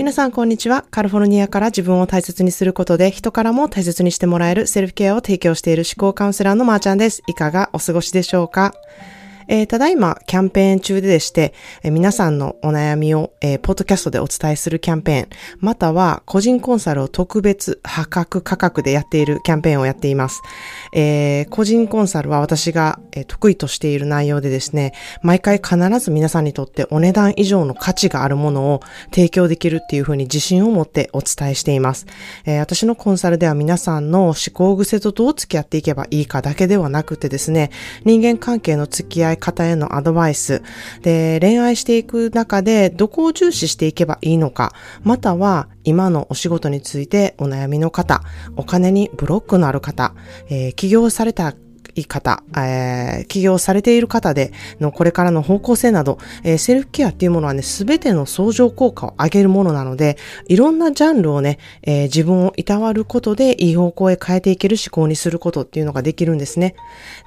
皆さん、こんにちは。カリフォルニアから自分を大切にすることで、人からも大切にしてもらえるセルフケアを提供している思考カウンセラーのまーちゃんです。いかがお過ごしでしょうか？えー、ただいまキャンペーン中ででして、えー、皆さんのお悩みを、えー、ポッドキャストでお伝えするキャンペーン、または個人コンサルを特別破格価格でやっているキャンペーンをやっています。えー、個人コンサルは私が、えー、得意としている内容でですね、毎回必ず皆さんにとってお値段以上の価値があるものを提供できるっていうふうに自信を持ってお伝えしています。えー、私のコンサルでは皆さんの思考癖とどう付き合っていけばいいかだけではなくてですね、人間関係の付き合い方へのアドバイス、で、恋愛していく中でどこを重視していけばいいのか、または今のお仕事についてお悩みの方、お金にブロックのある方、えー、起業されたい方、えー、起業されている方でのこれからの方向性など、えー、セルフケアっていうものはね、すべての相乗効果を上げるものなので、いろんなジャンルをね、えー、自分をいたわることでいい方向へ変えていける思考にすることっていうのができるんですね。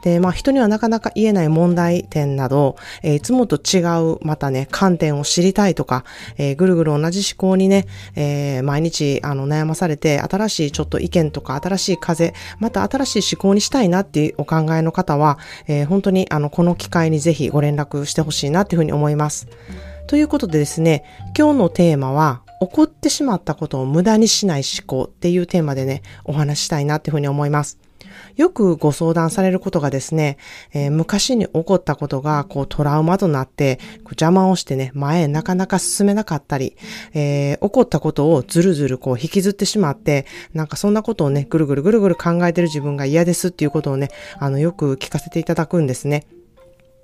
で、まあ人にはなかなか言えない問題点など、えー、いつもと違う、またね、観点を知りたいとか、えー、ぐるぐる同じ思考にね、えー、毎日あの悩まされて、新しいちょっと意見とか、新しい風、また新しい思考にしたいなっていうお考考えの方は、えー、本当にあの、この機会にぜひご連絡してほしいなっていうふうに思います。ということでですね、今日のテーマは、起こってしまったことを無駄にしない思考っていうテーマでね、お話ししたいなっていうふうに思います。よくご相談されることがですね、えー、昔に起こったことがこうトラウマとなって邪魔をしてね、前へなかなか進めなかったり、えー、起こったことをずるずるこう引きずってしまって、なんかそんなことをね、ぐるぐるぐるぐる考えてる自分が嫌ですっていうことをね、あの、よく聞かせていただくんですね。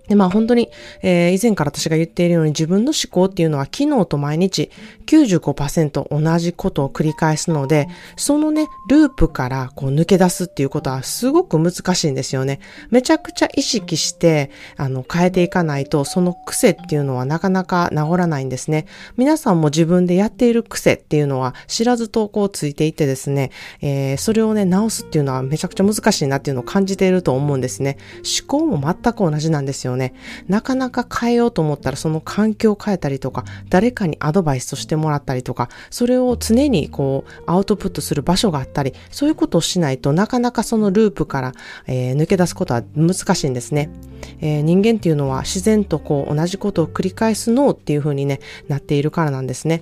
で、まあ本当に、えー、以前から私が言っているように自分の思考っていうのは昨日と毎日95%同じことを繰り返すので、そのね、ループからこう抜け出すっていうことはすごく難しいんですよね。めちゃくちゃ意識して、あの、変えていかないと、その癖っていうのはなかなか治らないんですね。皆さんも自分でやっている癖っていうのは知らずとこうついていてですね、えー、それをね、直すっていうのはめちゃくちゃ難しいなっていうのを感じていると思うんですね。思考も全く同じなんですよね。ねなかなか変えようと思ったらその環境を変えたりとか、誰かにアドバイスとしてもらったりとか、それを常にこうアウトプットする場所があったり、そういうことをしないとなかなかそのループから、えー、抜け出すことは難しいんですね。えー、人間っていうのは自然とこう同じことを繰り返す脳っていう風にね、なっているからなんですね。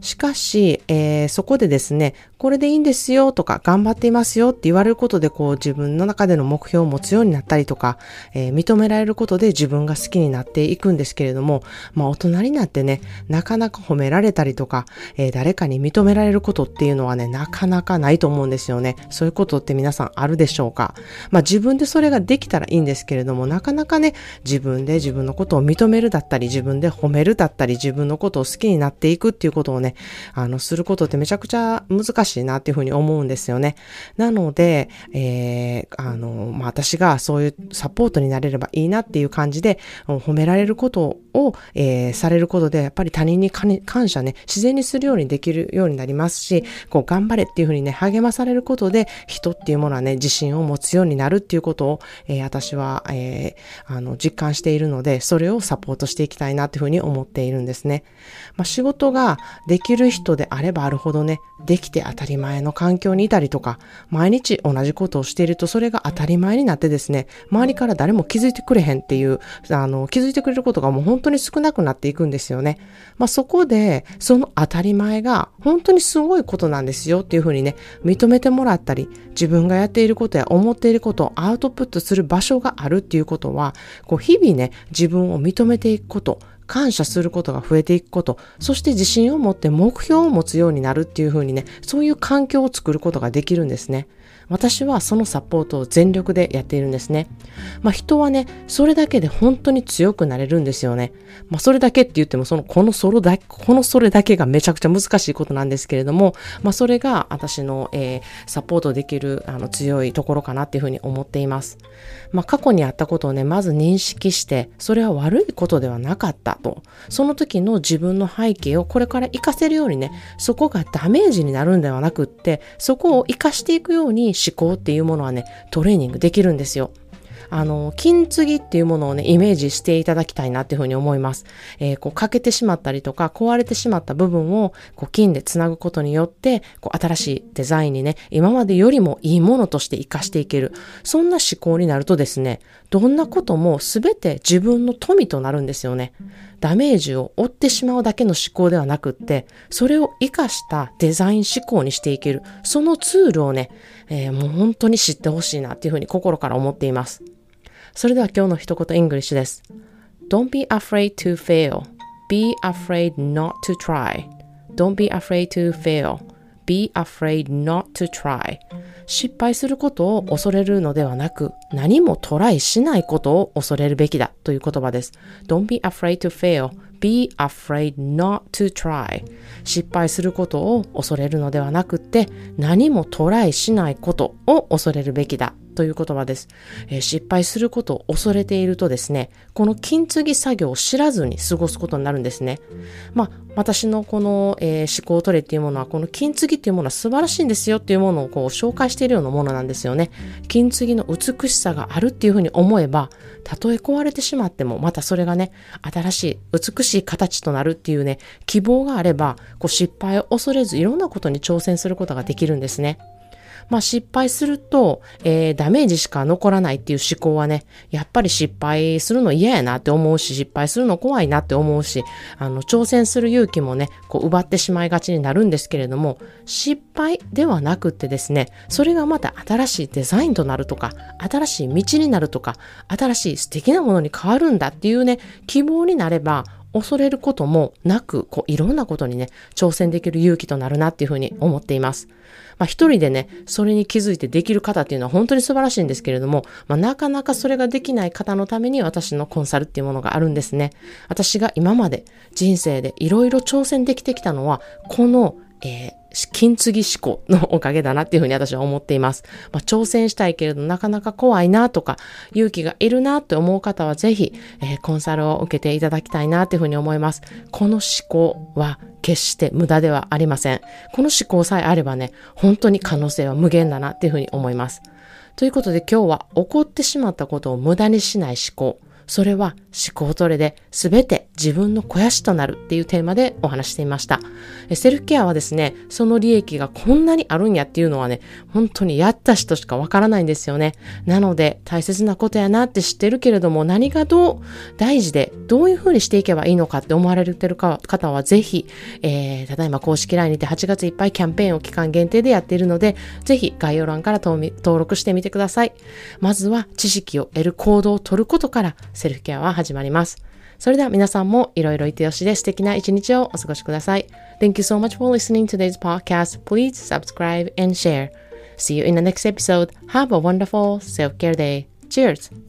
しかし、えー、そこでですね、これでいいんですよとか、頑張っていますよって言われることで、こう自分の中での目標を持つようになったりとか、えー、認められることで自分が好きになっていくんですけれども、まあ大人になってね、なかなか褒められたりとか、えー、誰かに認められることっていうのはね、なかなかないと思うんですよね。そういうことって皆さんあるでしょうか？まあ自分でそれができたらいいんですけれども、なかなかね、自分で自分のことを認めるだったり、自分で褒めるだったり、自分のことを好きになっていくっていうことをね、あの、することってめちゃくちゃ難しいなっていうふうに思うんですよね。なので、えー、あの、まあ、私がそういうサポートになれればいいなっていう感じで、褒められることを、えー、されることで、やっぱり他人に感謝ね、自然にするようにできるようになりますし、こう、頑張れっていうふうにね、励まされることで、人っていうものはね、自信を持つようになるっていうことを、えー、私は、えー、あの、実感しているので、それをサポートしていきたいなっていうふうに思っているんですね。まあ、仕事ができる人であればあるほどね、できて当たり前の環境にいたりとか、毎日同じことをしているとそれが当たり前になってですね、周りから誰も気づいてくれへんっていう、あの、気づいてくれることがもう本当に少なくなっていくんですよね。まあ、そこで、その当たり前が本当にすごいことなんですよっていうふうにね、認めてもらったり、自分がやっていることや思っていることをアウトプットする場所があるっていうことは、こう、日々ね、自分を認めていくこと、感謝することが増えていくこと、そして自信を持って目標を持つようになるっていう風にね、そういう環境を作ることができるんですね。私はそのサポートを全力でやっているんですね。まあ人はね、それだけで本当に強くなれるんですよね。まあそれだけって言っても、その、このそれだけ、このそれだけがめちゃくちゃ難しいことなんですけれども、まあそれが私の、えー、サポートできるあの強いところかなっていうふうに思っています。まあ過去にあったことをね、まず認識して、それは悪いことではなかったと。その時の自分の背景をこれから活かせるようにね、そこがダメージになるんではなくって、そこを活かしていくように思考っていうものはね、トレーニングできるんですよ。あの、金継ぎっていうものをね、イメージしていただきたいなっていうふうに思います。えー、こう、欠けてしまったりとか、壊れてしまった部分を、こう、金で繋ぐことによって、こう、新しいデザインにね、今までよりもいいものとして活かしていける。そんな思考になるとですね、どんなことも全て自分の富となるんですよね。ダメージを負ってしまうだけの思考ではなくって、それを活かしたデザイン思考にしていける。そのツールをね、えー、もう本当に知ってほしいなっていうふうに心から思っています。それでは今日の一言 English です。Don't be afraid to fail. Be afraid not to try. Don't be afraid to fail. Be afraid not to try. 失敗することを恐れるのではなく、何もトライしないことを恐れるべきだという言葉です。Don't be afraid to fail. Be afraid not to try. 失敗することを恐れるのではなくって、何もトライしないことを恐れるべきだという言葉です、えー、失敗することを恐れているとですね、この金継ぎ作業を知らずに過ごすことになるんですね。まあ、私のこの、えー、思考トレっていうものは、この金継ぎっていうものは素晴らしいんですよっていうものをこう紹介しているようなものなんですよね。金継ぎの美しさがあるっていうふうに思えば、たとえ壊れてしまっても、またそれがね、新しい、美しい形となるっていうね、希望があれば、こう失敗を恐れずいろんなことに挑戦することができるんですね。まあ失敗すると、えー、ダメージしか残らないっていう思考はね、やっぱり失敗するの嫌やなって思うし、失敗するの怖いなって思うし、あの、挑戦する勇気もね、こう奪ってしまいがちになるんですけれども、失敗ではなくってですね、それがまた新しいデザインとなるとか、新しい道になるとか、新しい素敵なものに変わるんだっていうね、希望になれば、恐れることもなく、こう、いろんなことにね、挑戦できる勇気となるなっていうふうに思っています。まあ一人でね、それに気づいてできる方っていうのは本当に素晴らしいんですけれども、まあなかなかそれができない方のために私のコンサルっていうものがあるんですね。私が今まで人生でいろいろ挑戦できてきたのは、この、えー、金継ぎ思考のおかげだなっていうふうに私は思っています。まあ、挑戦したいけれどなかなか怖いなとか勇気がいるなって思う方はぜひ、えー、コンサルを受けていただきたいなっていうふうに思います。この思考は決して無駄ではありません。この思考さえあればね、本当に可能性は無限だなっていうふうに思います。ということで今日は起こってしまったことを無駄にしない思考。それは思考トレで全て自分の肥やしとなるっていうテーマでお話していました。セルフケアはですね、その利益がこんなにあるんやっていうのはね、本当にやった人しかわからないんですよね。なので大切なことやなって知ってるけれども何がどう大事でどういうふうにしていけばいいのかって思われてる方はぜひ、えー、ただいま公式 LINE にて8月いっぱいキャンペーンを期間限定でやっているので、ぜひ概要欄から登録してみてください。まずは知識を得る行動を取ることからセルフケアは始まります。それでは皆さんもいろいろいてよしで素敵な一日をお過ごしください。Thank you so much for listening to today's podcast. Please subscribe and share. See you in the next episode. Have a wonderful self-care day. Cheers!